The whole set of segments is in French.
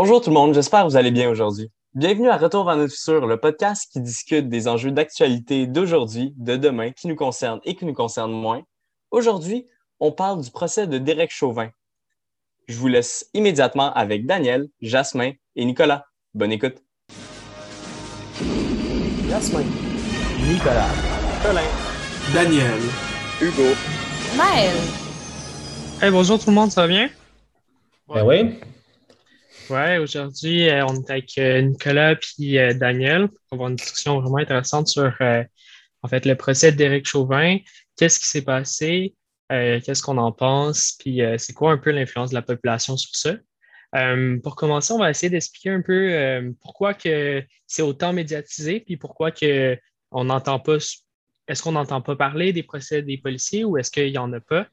Bonjour tout le monde, j'espère que vous allez bien aujourd'hui. Bienvenue à Retour vers notre futur, le podcast qui discute des enjeux d'actualité d'aujourd'hui, de demain, qui nous concernent et qui nous concernent moins. Aujourd'hui, on parle du procès de Derek Chauvin. Je vous laisse immédiatement avec Daniel, Jasmin et Nicolas. Bonne écoute. Jasmin, Nicolas, Colin, Daniel, Hugo. Maël. Hey, bonjour tout le monde, ça va bien? Ben oui. Ouais, aujourd'hui, euh, on est avec euh, Nicolas puis euh, Daniel pour avoir une discussion vraiment intéressante sur en fait le procès d'Éric Chauvin. Qu'est-ce qui s'est passé? Qu'est-ce qu'on en pense? Puis c'est quoi un peu l'influence de la population sur ça? Pour commencer, on va essayer d'expliquer un peu pourquoi c'est autant médiatisé, puis pourquoi que on n'entend pas. Est-ce qu'on n'entend pas parler des procès des policiers ou est-ce qu'il n'y en a pas?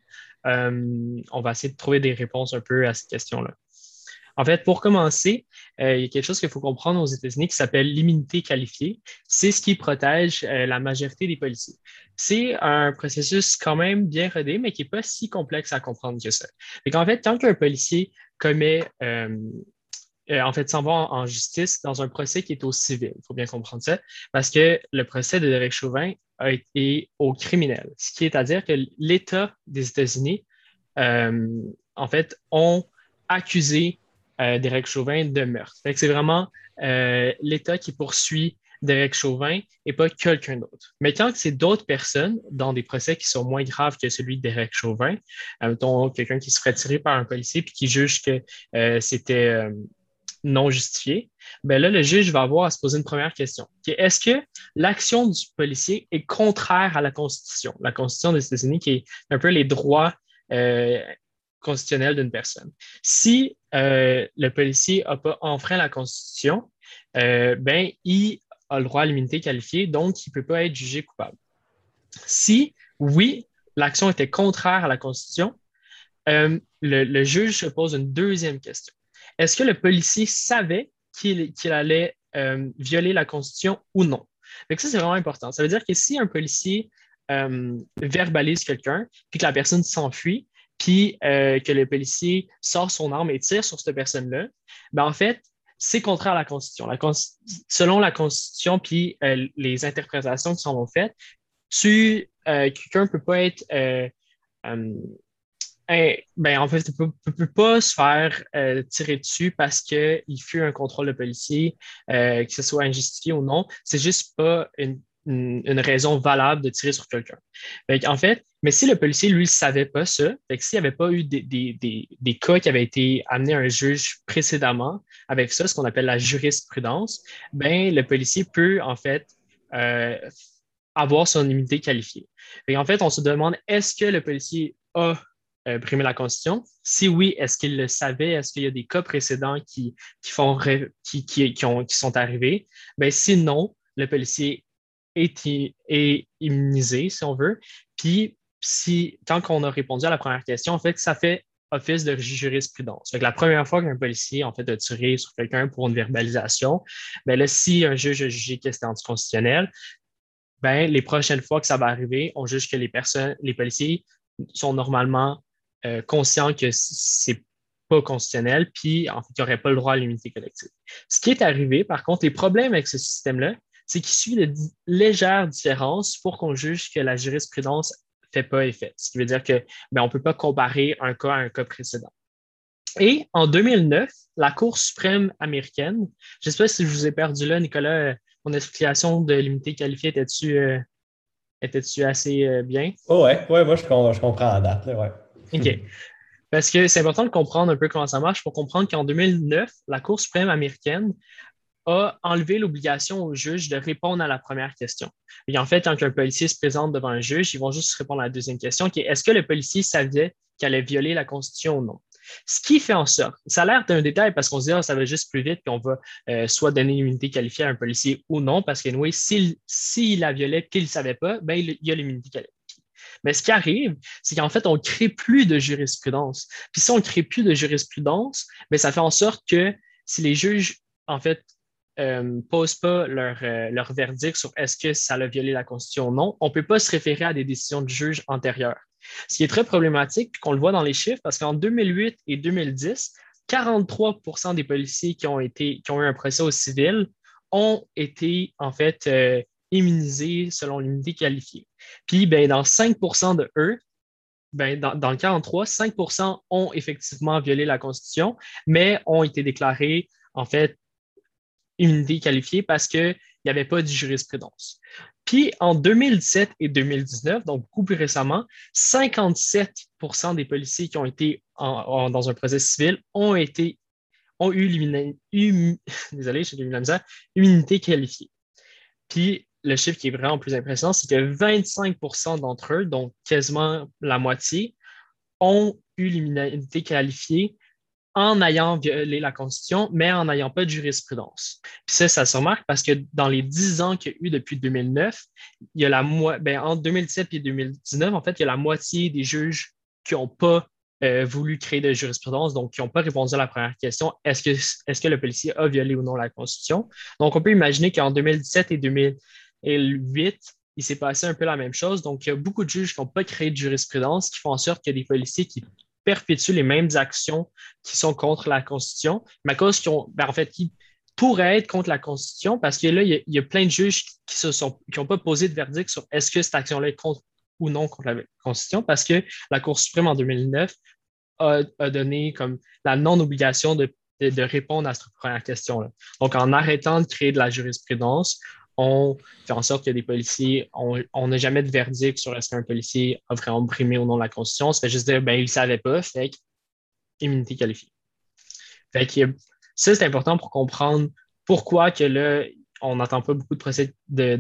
On va essayer de trouver des réponses un peu à cette question-là. En fait, pour commencer, euh, il y a quelque chose qu'il faut comprendre aux États-Unis qui s'appelle l'immunité qualifiée. C'est ce qui protège euh, la majorité des policiers. C'est un processus quand même bien rodé, mais qui n'est pas si complexe à comprendre que ça. Et qu'en fait, tant qu'un policier commet, euh, en fait, s'en va en, en justice dans un procès qui est au civil, il faut bien comprendre ça, parce que le procès de Derek Chauvin a été au criminel, ce qui est à dire que l'État des États-Unis, en fait, ont accusé euh, Derek Chauvin de meurtre. C'est vraiment euh, l'État qui poursuit Derek Chauvin et pas quelqu'un d'autre. Mais quand c'est d'autres personnes dans des procès qui sont moins graves que celui de Chauvin, mettons quelqu'un qui se ferait tirer par un policier puis qui juge que euh, c'était euh, non justifié, ben là, le juge va avoir à se poser une première question. Est-ce que l'action du policier est contraire à la Constitution? La Constitution des États-Unis qui est un peu les droits constitutionnels d'une personne. Si euh, le policier n'a pas enfreint la Constitution, euh, ben, il a le droit à l'immunité qualifiée, donc il ne peut pas être jugé coupable. Si, oui, l'action était contraire à la Constitution, euh, le, juge se pose une deuxième question. Est-ce que le policier savait qu'il allait violer la Constitution ou non? Donc ça, c'est vraiment important. Ça veut dire que si un policier verbalise quelqu'un, puis que la personne s'enfuit, euh, que le policier sort son arme et tire sur cette personne-là, ben en fait, c'est contraire à la Constitution. Selon la Constitution, puis euh, les interprétations qui s'en ont faites, tu, euh, quelqu'un ne peut pas être ben, en fait, ne peut, pas se faire tirer dessus parce qu'il fut un contrôle de policier, que ce soit injustifié ou non. C'est juste pas une, une- raison valable de tirer sur quelqu'un. En fait, mais si le policier, lui, ne savait pas ça, s'il n'y avait pas eu des, des, des, des cas qui avaient été amenés à un juge précédemment avec ça, ce qu'on appelle la jurisprudence, ben, le policier peut, en fait, euh, avoir son immunité qualifiée. En fait, on se demande, est-ce que le policier a euh, brimé la Constitution? Si oui, est-ce qu'il le savait? Est-ce qu'il y a des cas précédents qui, qui, font qui, qui, qui, ont, qui sont arrivés? Ben, sinon, le policier est, immunisé, si on veut. Puis, si, tant qu'on a répondu à la première question, en fait, ça fait office de jurisprudence. Fait que la première fois qu'un policier, en fait, a tiré sur quelqu'un pour une verbalisation, ben là, si un juge a jugé que c'était anticonstitutionnel, ben, les prochaines fois que ça va arriver, on juge que les personnes, les policiers sont normalement euh, conscients que c'est pas constitutionnel, puis en fait, ils n'auraient pas le droit à l'immunité collective. Ce qui est arrivé, par contre, les problèmes avec ce système-là, c'est qu'il suit de légères différences pour qu'on juge que la jurisprudence fait pas effet. Ce qui veut dire que ben, on peut pas comparer un cas à un cas précédent. Et en 2009, la Cour suprême américaine, je ne sais pas si je vous ai perdu là, Nicolas, euh, mon explication de l'immunité qualifiée était-tu euh, assez euh, bien? Oh ouais, ouais, moi je, je comprends la date, là, ouais. OK. Parce que c'est important de comprendre un peu comment ça marche pour comprendre qu'en 2009, la Cour suprême américaine a enlevé l'obligation au juge de répondre à la première question. Et en fait, quand un policier se présente devant un juge, ils vont juste répondre à la deuxième question qui est est-ce que le policier savait qu'il allait violer la Constitution ou non? Ce qui fait en sorte, ça a l'air d'un détail parce qu'on se dit, ah, ça va juste plus vite, puis on va euh, soit donner une immunité qualifiée à un policier ou non, parce que oui, s'il la violait qu'il ne savait pas, ben, il, y a l'immunité qualifiée. Mais ce qui arrive, c'est qu'en fait, on ne crée plus de jurisprudence. Puis si on ne crée plus de jurisprudence, ben, ça fait en sorte que si les juges, en fait, euh, posent pas leur, euh, leur verdict sur est-ce que ça a violé la Constitution ou non, on ne peut pas se référer à des décisions de juges antérieures. Ce qui est très problématique, qu'on le voit dans les chiffres, parce qu'en 2008 et 2010, 43% des policiers qui ont, été, qui ont eu un procès au civil ont été en fait euh, immunisés selon l'unité qualifiée. Puis ben, dans 5% de eux, ben, dans, dans, le 43, 5% ont effectivement violé la Constitution, mais ont été déclarés en fait immunité qualifiée parce qu'il n'y avait pas de jurisprudence. Puis en 2017 et 2019, donc beaucoup plus récemment, 57% des policiers qui ont été dans un procès civil ont été ont eu désolé, immunité qualifiée. Puis le chiffre qui est vraiment plus impressionnant, c'est que 25% d'entre eux, donc quasiment la moitié, ont eu l'immunité qualifiée en ayant violé la Constitution, mais en n'ayant pas de jurisprudence. Puis ça, ça se remarque parce que dans les dix ans qu'il y a eu depuis 2009, il y a la ben, entre 2017 et 2019, en fait, il y a la moitié des juges qui n'ont pas euh, voulu créer de jurisprudence, donc qui n'ont pas répondu à la première question, est-ce que, est que le policier a violé ou non la Constitution? Donc, on peut imaginer qu'en 2017 et 2008, il s'est passé un peu la même chose. Donc, il y a beaucoup de juges qui n'ont pas créé de jurisprudence, qui font en sorte qu'il y a des policiers qui perpétuent les mêmes actions qui sont contre la Constitution, mais à cause qu'ils ben, en fait, qui pourraient être contre la Constitution, parce que là, il y a, plein de juges qui n'ont pas posé de verdict sur est-ce que cette action-là est contre ou non contre la Constitution, parce que la Cour suprême en 2009 a, donné comme la non-obligation de, répondre à cette première question-là. Donc, en arrêtant de créer de la jurisprudence, on fait en sorte que des policiers, on n'a jamais de verdict sur est-ce qu'un policier a vraiment brimé ou non la Constitution. Ça fait juste dire, ben, il ne savait pas, fait immunité qualifiée. Fait que ça, c'est important pour comprendre pourquoi que là, on n'entend pas beaucoup de procès de,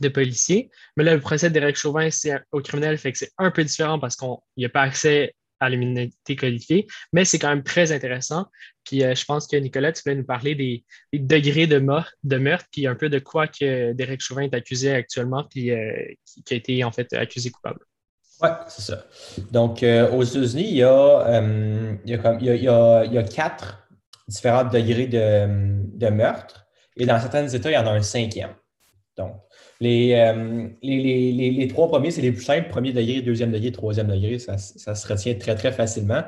de, policiers. Mais là, le procès d'Éric Chauvin, c'est au criminel, fait que c'est un peu différent parce qu'il n'y a pas accès à l'immunité qualifiée, mais c'est quand même très intéressant. Puis euh, je pense que Nicolas, tu voulais nous parler des, degrés de, de meurtre, puis un peu de quoi que Derek Chauvin est accusé actuellement, puis euh, qui, a été en fait accusé coupable. Oui, c'est ça. Donc, euh, aux États-Unis, il il y, a, quatre différents degrés de, de meurtre, et dans certains États, il y en a un cinquième. Donc, euh, les, trois premiers, c'est les plus simples, premier degré, deuxième degré, troisième degré, ça, se retient très, très facilement.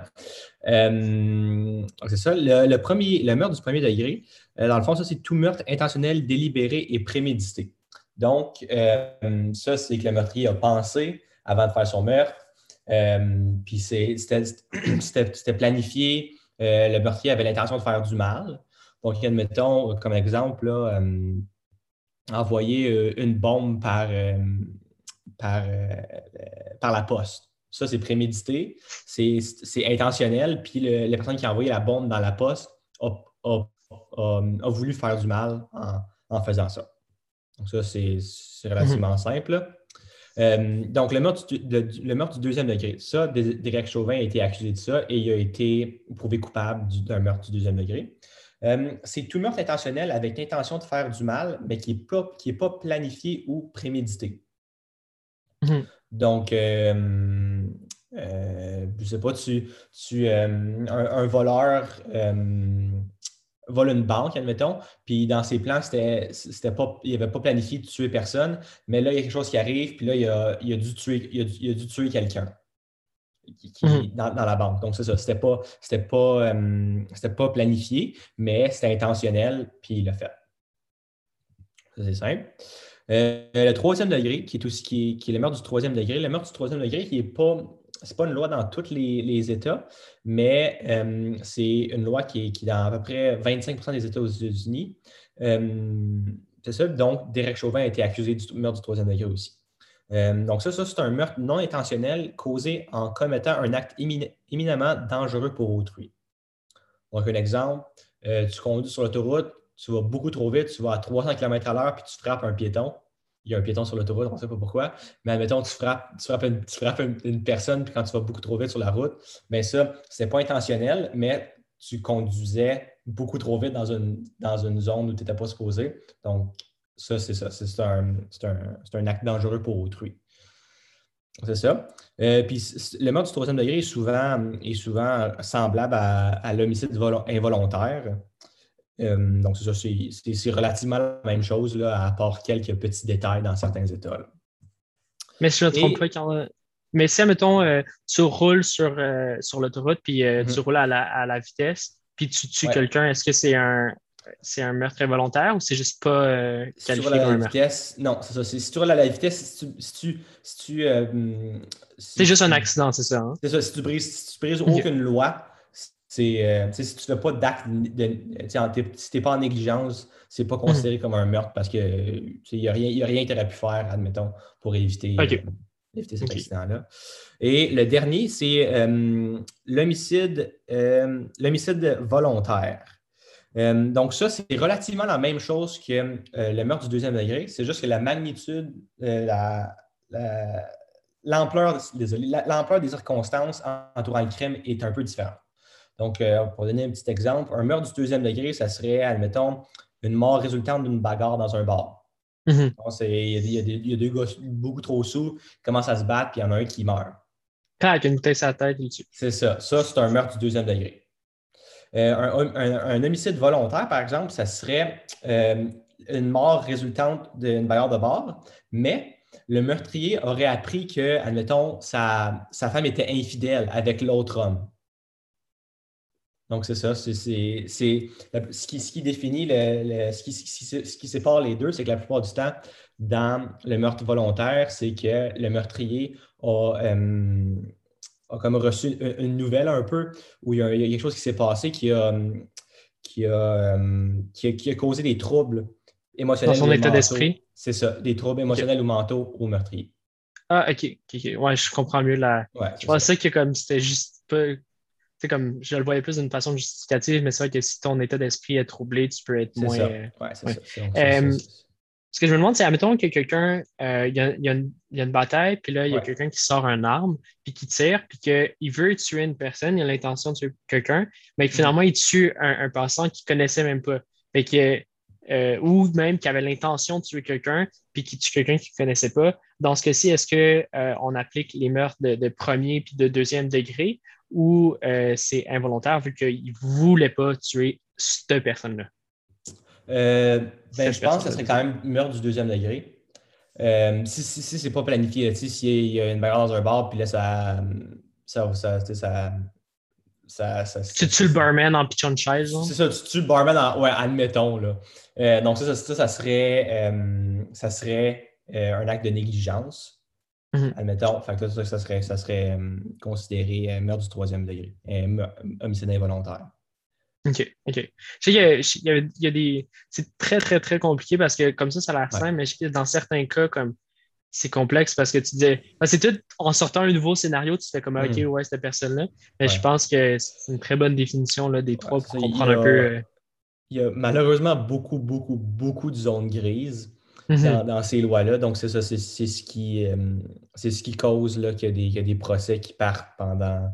Euh, c'est ça. Le, premier, meurtre du premier degré, euh, dans le fond, ça, c'est tout meurtre intentionnel, délibéré et prémédité. Donc, ça, c'est que le meurtrier a pensé avant de faire son meurtre. puis c'était planifié. le meurtrier avait l'intention de faire du mal. Donc, admettons, comme exemple, envoyer euh, une bombe par, euh, par, euh, par la poste. Ça, c'est prémédité, c'est intentionnel, puis la personne qui a envoyé la bombe dans la poste a, voulu faire du mal en, faisant ça. Donc, ça, c'est relativement mhm. simple. donc, le meurtre, du, le meurtre, du, deuxième degré, ça, Derek Chauvin a été accusé de ça et il a été prouvé coupable d'un meurtre du deuxième degré. Euh, c'est tout meurtre intentionnel avec l'intention de faire du mal, mais qui n'est pas, pas planifié ou prémédité. Mhm. Donc, euh, euh, je ne sais pas, tu, tu un, voleur vole une banque, admettons, puis dans ses plans, c'était, c'était pas, il n'avait pas planifié de tuer personne, mais là, il y a quelque chose qui arrive, puis là, il a, il a dû tuer, il a dû tuer quelqu'un qui, mhm. dans, la banque. Donc, c'est ça. C'était pas, c'était pas, euh, pas planifié, mais c'était intentionnel, puis il l'a fait. C'est simple. Euh, le troisième degré, qui est aussi qui est, le meurtre du troisième degré, le meurtre du troisième degré, qui n'est pas. C'est pas une loi dans tous les, États, mais euh, c'est une loi qui est, dans à peu près 25% des États aux États-Unis. c'est ça. Donc, Derek Chauvin a été accusé du meurtre du troisième degré aussi. Euh, donc ça, ça c'est un meurtre non intentionnel causé en commettant un acte éminemment dangereux pour autrui. Donc un exemple, euh, tu conduis sur l'autoroute, tu vas beaucoup trop vite, tu vas à 300 km à l'heure, puis tu frappes un piéton. Il y a un piéton sur l'autoroute, on ne sait pas pourquoi. Mais admettons, tu frappes, tu frappes, une, personne, puis quand tu vas beaucoup trop vite sur la route, bien ça, ce n'est pas intentionnel, mais tu conduisais beaucoup trop vite dans une, dans une zone où tu n'étais pas supposé. Donc, ça, c'est ça. C'est un, acte dangereux pour autrui. C'est ça. Euh, puis le mort du troisième degré est souvent, est souvent semblable à, l'homicide involontaire. Euh, donc, c'est ça, c'est relativement la même chose, là, à part quelques petits détails dans certains États. Mais si je ne me trompe pas, quand, Mais si, admettons, euh, tu roules sur, sur l'autoroute, puis euh, tu roules à la, à la vitesse, puis tu tues Ouais. quelqu'un, est-ce que c'est un, c'est un meurtre involontaire ou c'est juste pas euh, Si tu qualifié à comme un la meurtre? vitesse, non, c'est ça. Si tu roules à la vitesse, si tu. Si tu, si tu, euh, si C'est juste un accident, c'est ça. hein? C'est ça, si tu brises, si tu brises aucune loi, c'est, euh, si tu fais pas d'acte, si tu n'es pas en négligence, c'est pas Mhm. considéré comme un meurtre parce que il n'y a rien, y a rien que tu aurais pu faire, admettons, pour éviter, éviter cet accident-là. Et le dernier, c'est euh, l'homicide, euh, l'homicide volontaire. Euh, donc, ça, c'est relativement la même chose que euh, le meurtre du deuxième degré. C'est juste que la magnitude, euh, la- la- l'ampleur désolé, la- l'ampleur des circonstances entourant le crime est un peu différente. Donc, pour donner un petit exemple, un meurtre du deuxième degré, ça serait, admettons, une mort résultante d'une bagarre dans un bar. Mhm. Il y, a y y deux gars beaucoup trop sous qui commencent à se battre, puis il y en a un qui meurt. Avec une bouteille sur la tête. C'est ça. Ça, c'est un meurtre du deuxième degré. Euh, un, homicide volontaire, par exemple, ça serait euh, une mort résultante d'une bagarre de bar, mais le meurtrier aurait appris que, admettons, sa, sa femme était infidèle avec l'autre homme. Donc, c'est ça. c'est- ce, qui, ce qui définit, le, le- ce, qui, ce qui- ce qui sépare les deux, c'est que la plupart du temps, dans le meurtre volontaire, c'est que le meurtrier a, euh, a comme reçu une, une nouvelle un peu où il y, a, il y a quelque chose qui s'est passé qui a, euh, qui, a, euh, qui, a, qui a causé des troubles émotionnels. Dans son état d'esprit? C'est ça, des troubles émotionnels ou mentaux au meurtrier. Ah, ok, ok, ok. Ouais, je comprends mieux la. Ouais, Je ça. pensais que comme c'était juste pas. Tu sais, comme je le voyais plus d'une façon justificative, mais c'est vrai que si ton état d'esprit est troublé, tu peux être moins. ça. Ouais, c'est ouais. ça. Ce que je me demande, c'est, admettons que quelqu'un, euh, il y, a, y une, il y a une bataille, puis là, il y a Ouais. quelqu'un qui sort un arme, puis qui tire, puis qu'il veut tuer une personne, il a l'intention de tuer quelqu'un, mais que Mm. finalement, il tue un, un passant qu'il ne connaissait même pas. Fait que, euh, ou même qui avait l'intention de tuer quelqu'un, puis qui tue quelqu'un qu'il ne connaissait pas. Dans ce cas-ci, est-ce qu'on applique les meurtres de, de premier puis de deuxième degré, ou euh, c'est involontaire vu qu'il ne voulait pas tuer cette personne-là? Euh, ben, je pense que ce serait quand même meurtre du deuxième degré. Euh, si si, si c'est pas planifié, tu sais, s'il y a une bagarre dans un bar, puis là, ça. Ça. Ça. tu sais, ça, ça, ça- Tu tues le barman en pitchant une chaise? C'est ça, tu tues le barman, en- ouais, admettons. Là. Euh, donc, ça, ça, ça, ça serait, euh, ça serait euh, un acte de négligence. Mhm. Admettons. Fait que ça, ça serait, ça serait euh, considéré euh, meurtre du troisième degré, euh, homicide involontaire. OK, OK. Je sais qu'il y a, y y des. C'est très, très, très compliqué parce que comme ça, ça a l'air Ouais. simple, mais je sais que dans certains cas, comme c'est complexe parce que tu disais. c'est tout en sortant un nouveau scénario, tu fais comme OK, Mhm. ouais, cette personne-là. Mais je pense que c'est une très bonne définition là, des trois pour comprendre a- un peu. euh, Il y a malheureusement beaucoup, beaucoup, beaucoup de zones grises mhm. dans, dans ces lois-là. Donc, c'est ça, c'est ce qui, euh, c'est ce qui cause là, qu'il y, y a des procès qui partent pendant.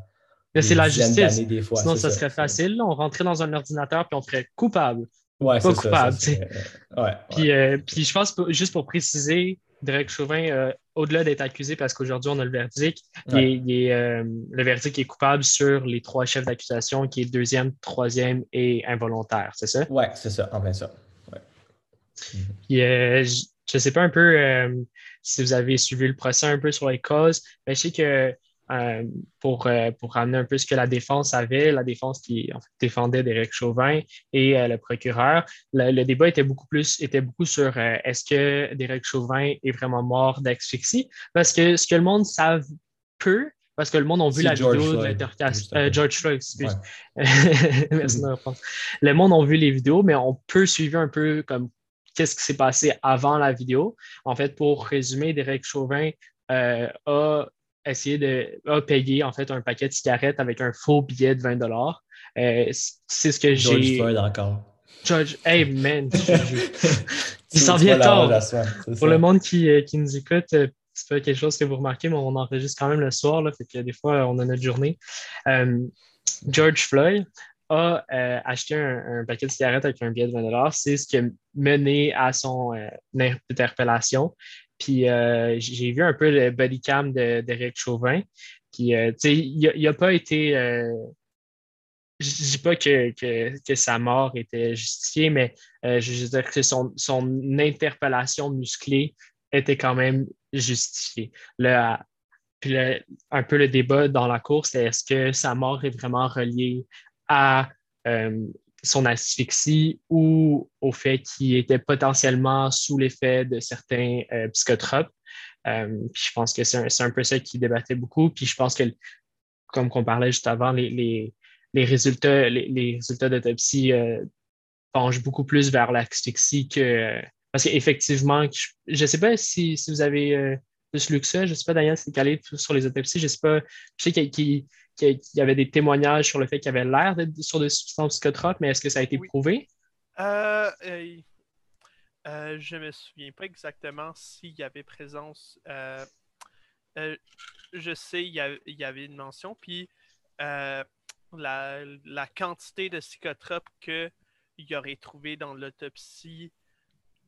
Mais c'est la justice. d'années, des fois. Sinon, ça serait facile. là. On rentrait dans un ordinateur puis on ferait coupable. Ouais, pas c'est ça, ça coupable, ouais, ouais. Puis, euh, puis je pense, juste pour préciser, Derek Chauvin, euh, au-delà d'être accusé, parce qu'aujourd'hui on a le verdict, il Ouais. est- il est, euh, le verdict est coupable sur les trois chefs d'accusation, qui est deuxième, troisième et involontaire, c'est ça? Ouais, c'est ça, en plein ça. Puis, je ne sais pas un peu si vous avez suivi le procès un peu sur les causes, mais je sais que euh, pour, euh, pour ramener un peu ce que la défense avait, la défense qui en fait, défendait Derek Chauvin et euh, le procureur, le, le débat était beaucoup plus était beaucoup sur euh, est-ce que Derek Chauvin est vraiment mort d'asphyxie? Parce que ce que le monde savent peu, parce que le monde a vu la George vidéo de l'intercation. après. George Floyd, excuse. Ouais. Merci de. Le monde a vu les vidéos, mais on peut suivre un peu comme qu'est-ce qui s'est passé avant la vidéo. En fait, pour résumer, Derek Chauvin euh, a essayé de a payé en fait un paquet de cigarettes avec un faux billet de 20 dollars. Euh, c'est ce que George j'ai. Floyd encore. George, hey man, Tu- s'en vient tard. pour le monde qui, euh, qui nous écoute, euh, c'est pas quelque chose que vous remarquez, mais on enregistre quand même le soir, là, fait que des fois, on a notre journée. Euh, George Floyd a euh, acheté un, un paquet de cigarettes avec un billet de 20 C'est ce qui a mené à son euh, interpellation. Puis euh, j'ai vu un peu le body cam d'Éric Chauvin. Puis, euh, tu sais, il n'a pas été. je ne dis pas que, que, que sa mort était justifiée, mais euh, je veux dire que son, son interpellation musclée était quand même justifiée. Puis un peu le débat dans la course, c'est est-ce que sa mort est vraiment reliée à son asphyxie ou au fait qu'il était potentiellement sous l'effet de certains psychotropes. puis je pense que c'est un, peu ça qui débattait beaucoup. Puis je pense que, comme on parlait juste avant, les, résultats, les, résultats d'autopsie penchent beaucoup plus vers l'asphyxie que. Parce qu'effectivement, je ne sais pas si, vous avez plus lu que ça. Je ne sais pas, Daniel, c'est calé sur les autopsies. Je sais pas. Je sais qu'il y avait des témoignages sur le fait qu'il y avait l'air d'être sur des substances psychotropes, mais est-ce que ça a été prouvé? Euh, euh, euh, je ne me souviens pas exactement s'il y avait présence. Euh, je sais il y, y, avait une mention, puis la, la, quantité de psychotropes qu'il aurait trouvé dans l'autopsie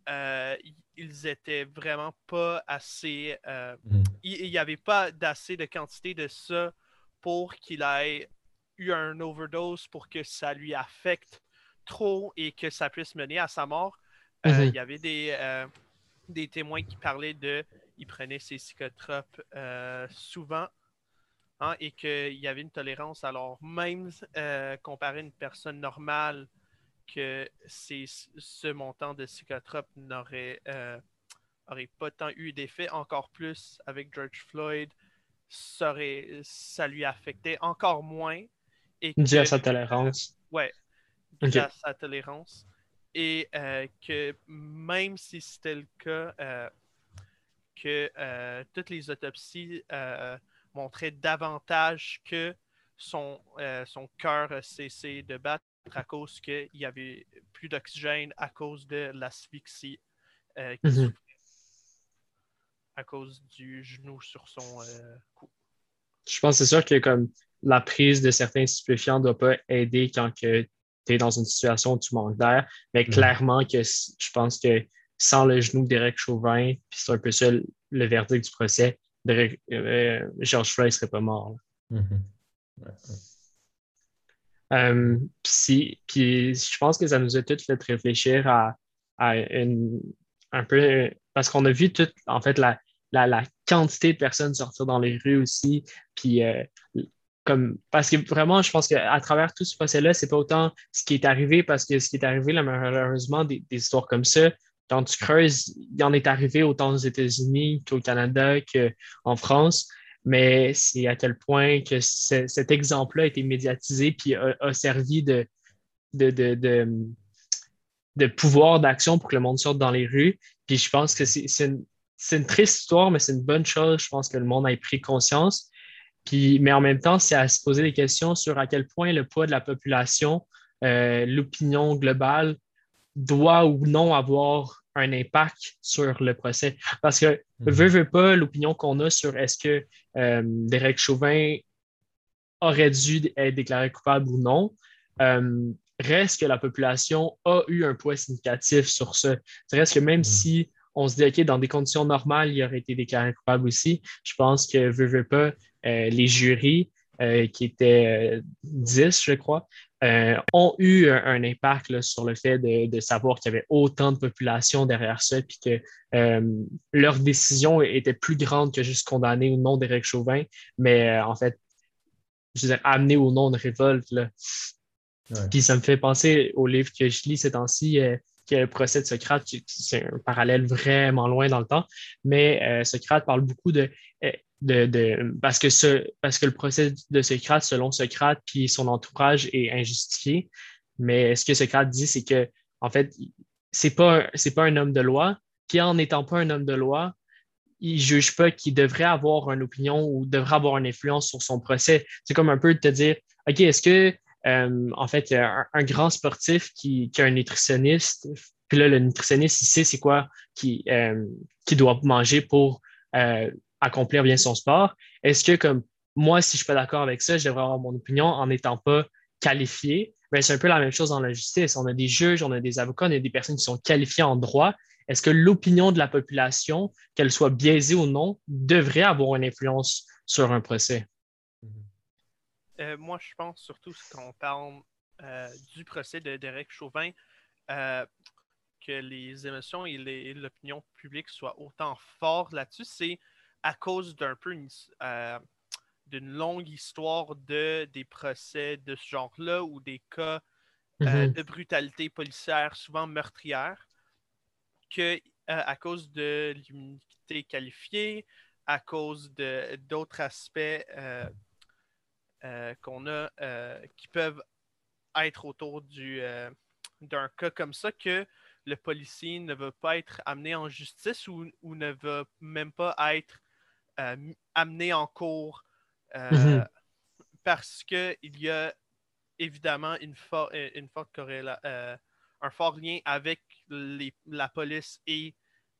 euh, ils étaient vraiment pas assez. Euh, mm. Il n'y avait pas d'assez de quantité de ça pour qu'il ait eu un overdose pour que ça lui affecte trop et que ça puisse mener à sa mort. Euh, mm-hmm. Il y avait des, des témoins qui parlaient de. Il prenait ses psychotropes souvent. Hein, et qu'il y avait une tolérance. Alors, même comparé à une personne normale que ce montant de psychotrope n'aurait euh, pas tant eu d'effet, encore plus avec George Floyd, ça, ça lui affectait encore moins. Et dû à sa tolérance. Ouais, dû à sa tolérance. Et euh, que même si c'était le cas, euh, que toutes les autopsies montraient davantage que son, son cœur a cessé de battre à cause qu'il y avait plus d'oxygène à cause de l'asphyxie euh, mhm. à cause du genou sur son euh, cou. Je pense que c'est sûr que comme la prise de certains stupéfiants ne doit pas aider quand tu es dans une situation où tu manques d'air, mais mhm. clairement que je pense que sans le genou d'Eric Chauvin, puis c'est un peu ça le, verdict du procès, euh, George Floyd ne serait pas mort. Euh, puis, je pense que ça nous a tous fait réfléchir à, un peu, parce qu'on a vu toute, en fait, la, quantité de personnes sortir dans les rues aussi. Puis, euh, comme, parce que vraiment, je pense qu'à travers tout ce procès-là, c'est pas autant ce qui est arrivé, parce que ce qui est arrivé, là, malheureusement, des, des histoires comme ça, quand tu creuses, il en est arrivé autant aux États-Unis qu'au Canada qu'en France mais c'est à quel point que cet exemple-là a été médiatisé puis a, servi de, de, pouvoir d'action pour que le monde sorte dans les rues. Puis je pense que c'est une, une, triste histoire, mais c'est une bonne chose. Je pense que le monde a pris conscience. Puis, mais en même temps, c'est à se poser des questions sur à quel point le poids de la population, euh, l'opinion globale doit ou non avoir un impact sur le procès. Parce que, mhm. veut, veut pas, l'opinion qu'on a sur est-ce que euh, Derek Chauvin aurait dû être déclaré coupable ou non, euh, reste que la population a eu un poids significatif sur ça. Reste que même mhm. si on se dit, OK, dans des conditions normales, il aurait été déclaré coupable aussi, je pense que, veut, veut pas, euh, les jurys, qui étaient 10, je crois, euh, ont eu un, impact sur le fait de, savoir qu'il y avait autant de population derrière ça, puis que euh, leur décision était plus grande que juste condamner ou non Derek Chauvin, mais euh, en fait, je veux dire, amener ou non une révolte. Puis ça me fait penser au livre que je lis ces temps-ci, le procès de Socrate, c'est un parallèle vraiment loin dans le temps, mais Socrate parle beaucoup de de, parce, que ce, parce que le procès de Socrate, selon Socrate, puis son entourage est injustifié. Mais ce que Socrate dit, c'est que, en fait, c'est pas, pas un homme de loi, qui en n'étant pas un homme de loi, il juge pas qu'il devrait avoir une opinion ou devrait avoir une influence sur son procès. C'est comme un peu de te dire, OK, est-ce que, euh, en fait, un, un, grand sportif qui, qui a un nutritionniste, puis là, le nutritionniste, il sait c'est quoi qu'il euh, doit manger pour euh, accomplir bien son sport. Est-ce que, comme moi, si je suis pas d'accord avec ça, je devrais avoir mon opinion en n'étant pas qualifié? Ben, c'est un peu la même chose dans la justice. On a des juges, on a des avocats, on a des personnes qui sont qualifiées en droit. Est-ce que l'opinion de la population, qu'elle soit biaisée ou non, devrait avoir une influence sur un procès? Euh, moi, je pense surtout quand on parle euh, du procès de Derek Chauvin, euh, que les émotions et l'opinion publique soient autant fortes là-dessus, c'est à cause d'un peu d'une longue histoire de des procès de ce genre-là ou des cas mm-hmm. de brutalité policière, souvent meurtrière, que à cause de l'immunité qualifiée, à cause d'autres aspects qu'on a qui peuvent être autour d'un cas comme ça, que le policier ne veut pas être amené en justice ou, ne veut même pas être euh, amené en cours euh, mhm. parce qu'il y a évidemment une, euh, une forte corrélation, un fort lien avec la police et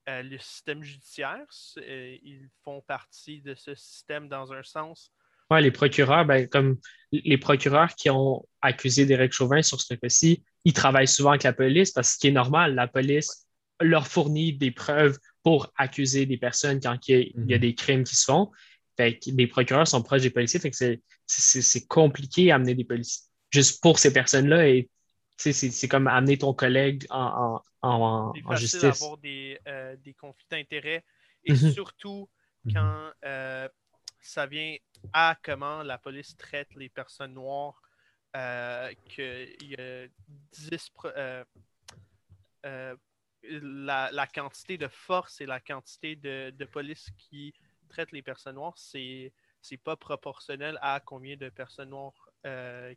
le système judiciaire. Ils font partie de ce système dans un sens. Oui, les procureurs, ben, comme les procureurs qui ont accusé Derek Chauvin sur ce cas-ci, ils travaillent souvent avec la police parce que ce qui est normal, la police leur fournit des preuves pour accuser des personnes quand il y a, mhm. des crimes qui se font. Fait les procureurs sont proches des policiers, fait que c'est compliqué à amener des policiers. Juste pour ces personnes-là, et c'est comme amener ton collègue en, en, en, justice. C'est d'avoir des, euh, des, conflits d'intérêts et mhm. surtout quand euh, ça vient à comment la police traite les personnes noires euh, qu'il y a 10 euh, euh, la, quantité de force et la quantité de, police qui traite les personnes noires, c'est pas proportionnel à combien de personnes noires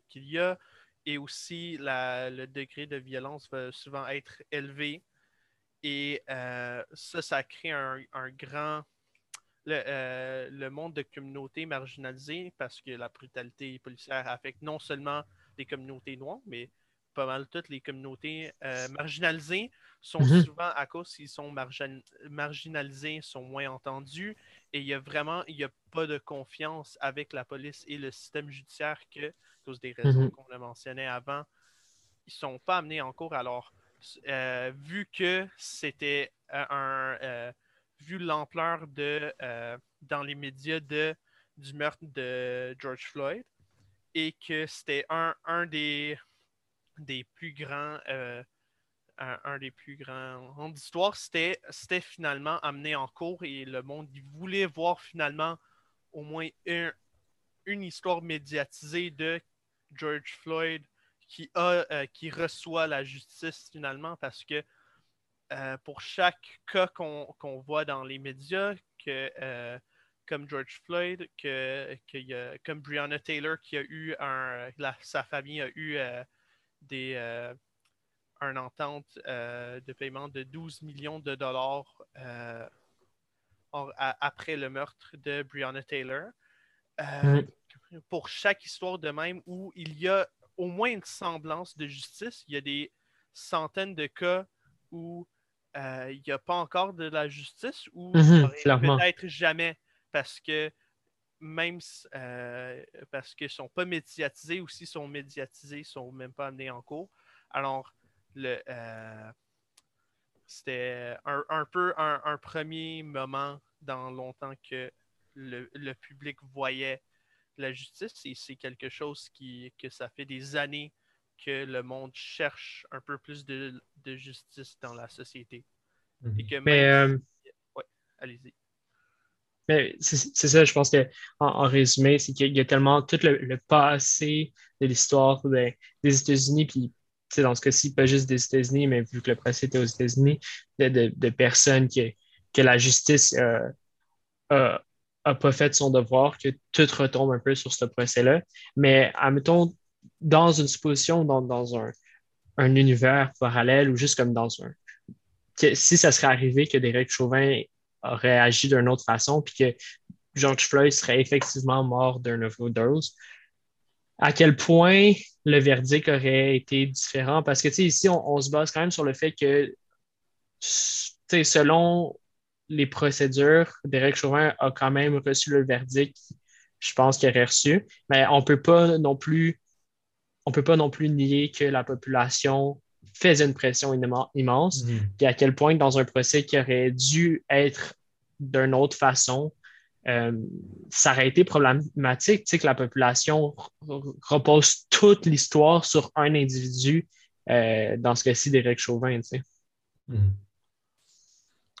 qu'il y a. Et aussi, le degré de violence va souvent être élevé. Et ça, ça crée un grand euh, le, monde de communautés marginalisées parce que la brutalité policière affecte non seulement les communautés noires, mais pas mal toutes les communautés euh, marginalisées sont mhm. souvent à cause qu'ils sont marginalisés, sont moins entendus et il y a vraiment il y a pas de confiance avec la police et le système judiciaire que, à cause des raisons mhm. qu'on a mentionnées avant, ils sont pas amenés en cours. Alors, euh, vu que c'était un vu l'ampleur de euh, dans les médias de, du meurtre de George Floyd et que c'était un, un des, des plus grands euh, un, des plus grands d'histoire, c'était, c'était finalement amené en cours et le monde voulait voir finalement au moins une histoire médiatisée de George Floyd qui, a, euh, qui reçoit la justice finalement parce que euh, pour chaque cas qu'on voit dans les médias, que, euh, comme George Floyd, que, y a, comme Breonna Taylor, qui a eu un. sa famille a eu euh, des, un entente de paiement de 12 millions de dollars après le meurtre de Breonna Taylor. Mm. Pour chaque histoire de même où il y a au moins une semblance de justice, il y a des centaines de cas où euh, il n'y a pas encore de la justice ou mhm, peut-être jamais parce que même euh, parce qu'ils ne sont pas médiatisés ou s'ils sont médiatisés, ils ne sont même pas amenés en cours. Alors, le, euh, c'était un, peu un, premier moment dans longtemps que le, public voyait la justice et c'est quelque chose qui, que ça fait des années que le monde cherche un peu plus de, justice dans la société. Mhm. mais, euh, allez-y. Mais c'est ça, je pense qu'en en, résumé, c'est qu'il y a tellement tout le, passé de l'histoire des États-Unis, puis dans ce cas-ci, pas juste des États-Unis, mais vu que le procès était aux États-Unis, de, personnes que, que la justice n'a euh, pas fait son devoir, que tout retombe un peu sur ce procès-là. Mais admettons, dans une supposition, dans, dans un, un, univers parallèle ou juste comme dans un. Si ça serait arrivé que Derek Chauvin aurait agi d'une autre façon, puis que George Floyd serait effectivement mort d'un overdose, à quel point le verdict aurait été différent? Parce que ici, on, on, se base quand même sur le fait que, selon les procédures, Derek Chauvin a quand même reçu le verdict, je pense qu'il aurait reçu, mais on ne peut pas non plus on ne peut pas non plus nier que la population faisait une pression immense, et mhm. à quel point dans un procès qui aurait dû être d'une autre façon, euh, ça aurait été problématique que la population repose toute l'histoire sur un individu, euh, dans ce cas-ci, Derek Chauvin. Mhm.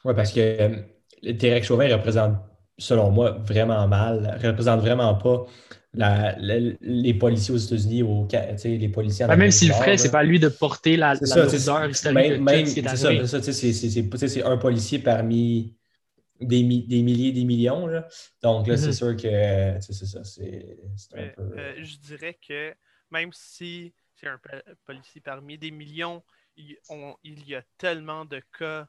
Oui, parce que euh, Derek Chauvin représente selon moi, vraiment mal, représente vraiment pas les policiers aux États-Unis, ou les policiers en ben, Même s'il le ferait, c'est pas lui de porter la, la ça, lourdeur C'est un policier parmi des, des milliers, des millions. Donc là, c'est mm-hmm. sûr que c'est ça. C'est un peu... Euh, je dirais que même si c'est un policier parmi des millions, il, il y a tellement de cas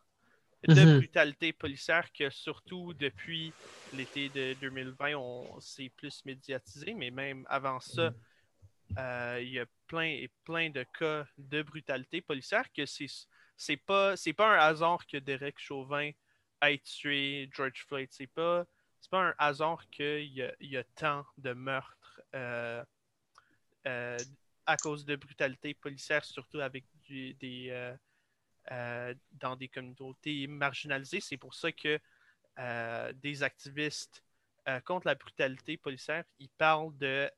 de mm-hmm. brutalité policière que surtout depuis l'été de 2020, on s'est plus médiatisé, mais même avant ça, mm-hmm. euh, il y a plein et plein de cas de brutalité policière que c'est c'est pas c'est pas un hasard que Derek Chauvin ait tué George Floyd. C'est pas c'est pas un hasard qu'il y, y, a tant de meurtres euh, euh, à cause de brutalité policière, surtout avec des euh, dans des communautés marginalisées. C'est pour ça que euh, des activistes euh, contre la brutalité policière, ils parlent de,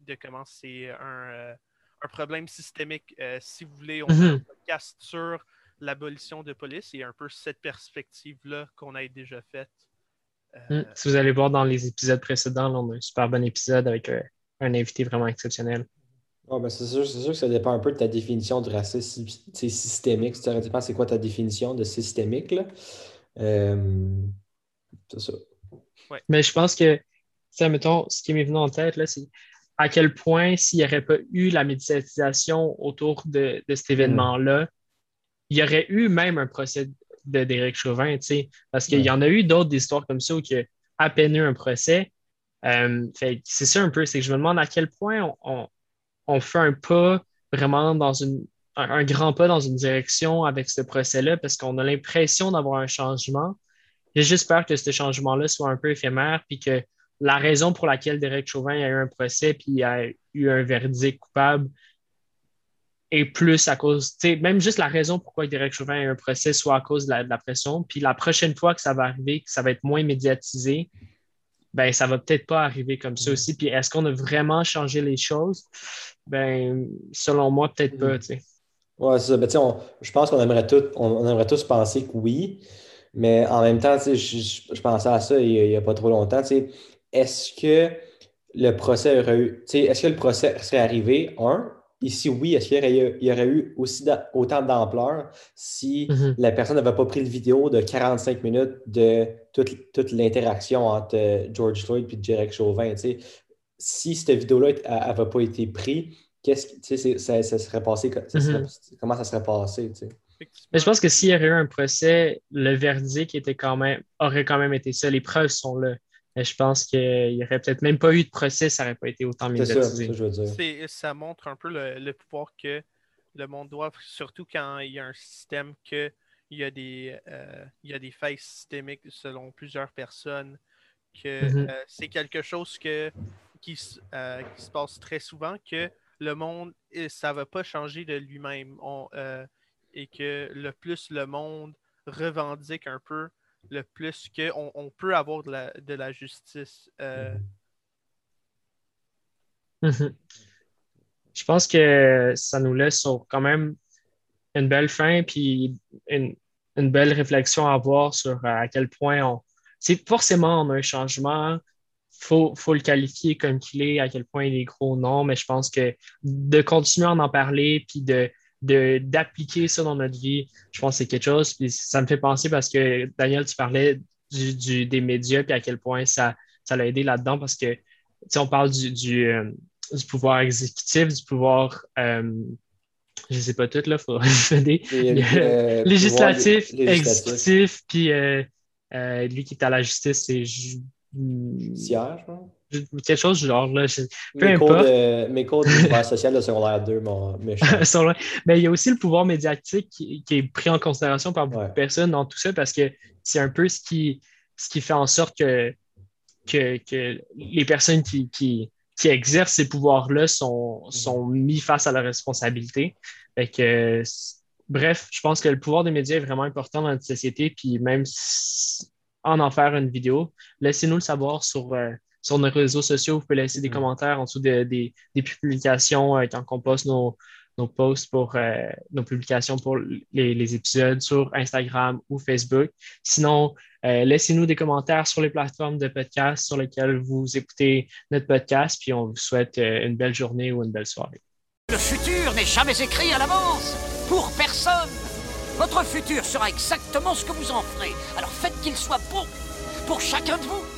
de comment c'est un, un, problème systémique. si vous voulez, on mm un podcast sur l'abolition de police et un peu cette perspective-là qu'on a déjà faite. Mm. Si vous allez voir dans les épisodes précédents, on a un super bon épisode avec un invité vraiment exceptionnel. Ben, c'est sûr, que ça dépend un peu de ta définition de racisme systémique. Ça dépend c'est quoi ta définition de systémique. Euh, c'est ça. Mais je pense que, mettons, ce qui m'est venu en tête, c'est à quel point, s'il n'y aurait pas eu la médiatisation autour de, cet événement-là, il y aurait eu même un procès de Derek Chauvin, parce qu'il y en a eu d'autres histoires comme ça où il y a à peine eu un procès. Euh, c'est ça un peu, c'est que je me demande à quel point on on fait un pas vraiment dans une, un, grand pas dans une direction avec ce procès-là parce qu'on a l'impression d'avoir un changement. J'espère que ce changement-là soit un peu éphémère puis que la raison pour laquelle Derek Chauvin a eu un procès puis a eu un verdict coupable est plus à cause, même juste la raison pourquoi Derek Chauvin a eu un procès soit à cause de la, de la pression. Puis la prochaine fois que ça va arriver, que ça va être moins médiatisé, ben ça va peut-être pas arriver comme ça aussi. Puis est-ce qu'on a vraiment changé les choses? Ben, selon moi, peut-être pas. Mm. Tu sais. Ouais, c'est ça. Ben, je pense qu'on aimerait, tout, on, aimerait tous penser que oui. Mais en même temps, je, je, pensais à ça il n'y a, pas trop longtemps. Est-ce que le procès aurait eu. Est-ce que le procès serait arrivé, un, et si oui, est-ce qu'il y, aurait eu aussi autant d'ampleur si mm-hmm. la personne n'avait pas pris le vidéo de 45 minutes de toute, l'interaction entre euh, George Floyd et Derek Chauvin? Si cette vidéo-là n'avait pas été prise, qu'est-ce que ça, ça, serait passé? Comment ça serait passé? Mais je pense que s'il y aurait eu un procès, le verdict était quand même, aurait quand même été ça. Les preuves sont là je pense qu'il n'y aurait peut-être même pas eu de procès, ça n'aurait pas été autant médiatisé. Ça, ça, montre un peu le, pouvoir que le monde doit, surtout quand il y a un système que il y a des, euh, il y a des failles systémiques selon plusieurs personnes, que mm-hmm. euh, c'est quelque chose que, qui, euh, qui, se passe très souvent, que le monde, ça ne va pas changer de lui-même. et que le plus le monde revendique un peu le plus qu'on on peut avoir de la, de la justice. Euh. Mhm. Je pense que ça nous laisse sur quand même une belle fin puis une, belle réflexion à avoir sur à quel point on. C'est forcément on a un changement. Il faut, faut, le qualifier comme qu'il est, à quel point il est gros non, mais je pense que de continuer à en parler puis de, d'appliquer ça dans notre vie, je pense que c'est quelque chose. Puis ça me fait penser parce que, Daniel, tu parlais du, des médias et à quel point ça, ça l'a aidé là-dedans parce que, si on parle du, du, euh, pouvoir exécutif, du pouvoir, euh, je ne sais pas tout, là, il faut des, euh, législatif, exécutif, puis lui qui est à la justice, c'est. Siège, quelque chose du genre. Là, peu mes. Cours de, mes cours social de secondaire 2 Mais il y a aussi le pouvoir médiatique qui, est pris en considération par beaucoup de personnes dans tout ça parce que c'est un peu ce qui, ce qui fait en sorte que, que, que les personnes qui, qui, qui exercent ces pouvoirs-là sont, mhm. sont mis face à la responsabilité. Fait que, bref, je pense que le pouvoir des médias est vraiment important dans notre société. Puis même en en faire une vidéo, laissez-nous le savoir sur. Euh, sur nos réseaux sociaux. Vous pouvez laisser des mm. commentaires en dessous des publications euh, quand on poste nos, nos posts pour euh, nos publications pour les, épisodes sur Instagram ou Facebook. Sinon, Laissez-nous des commentaires sur les plateformes de podcast sur lesquelles vous écoutez notre podcast, puis on vous souhaite une belle journée ou une belle soirée. Le futur n'est jamais écrit à l'avance, pour personne. Votre futur sera exactement ce que vous en ferez. Alors faites qu'il soit bon pour chacun de vous.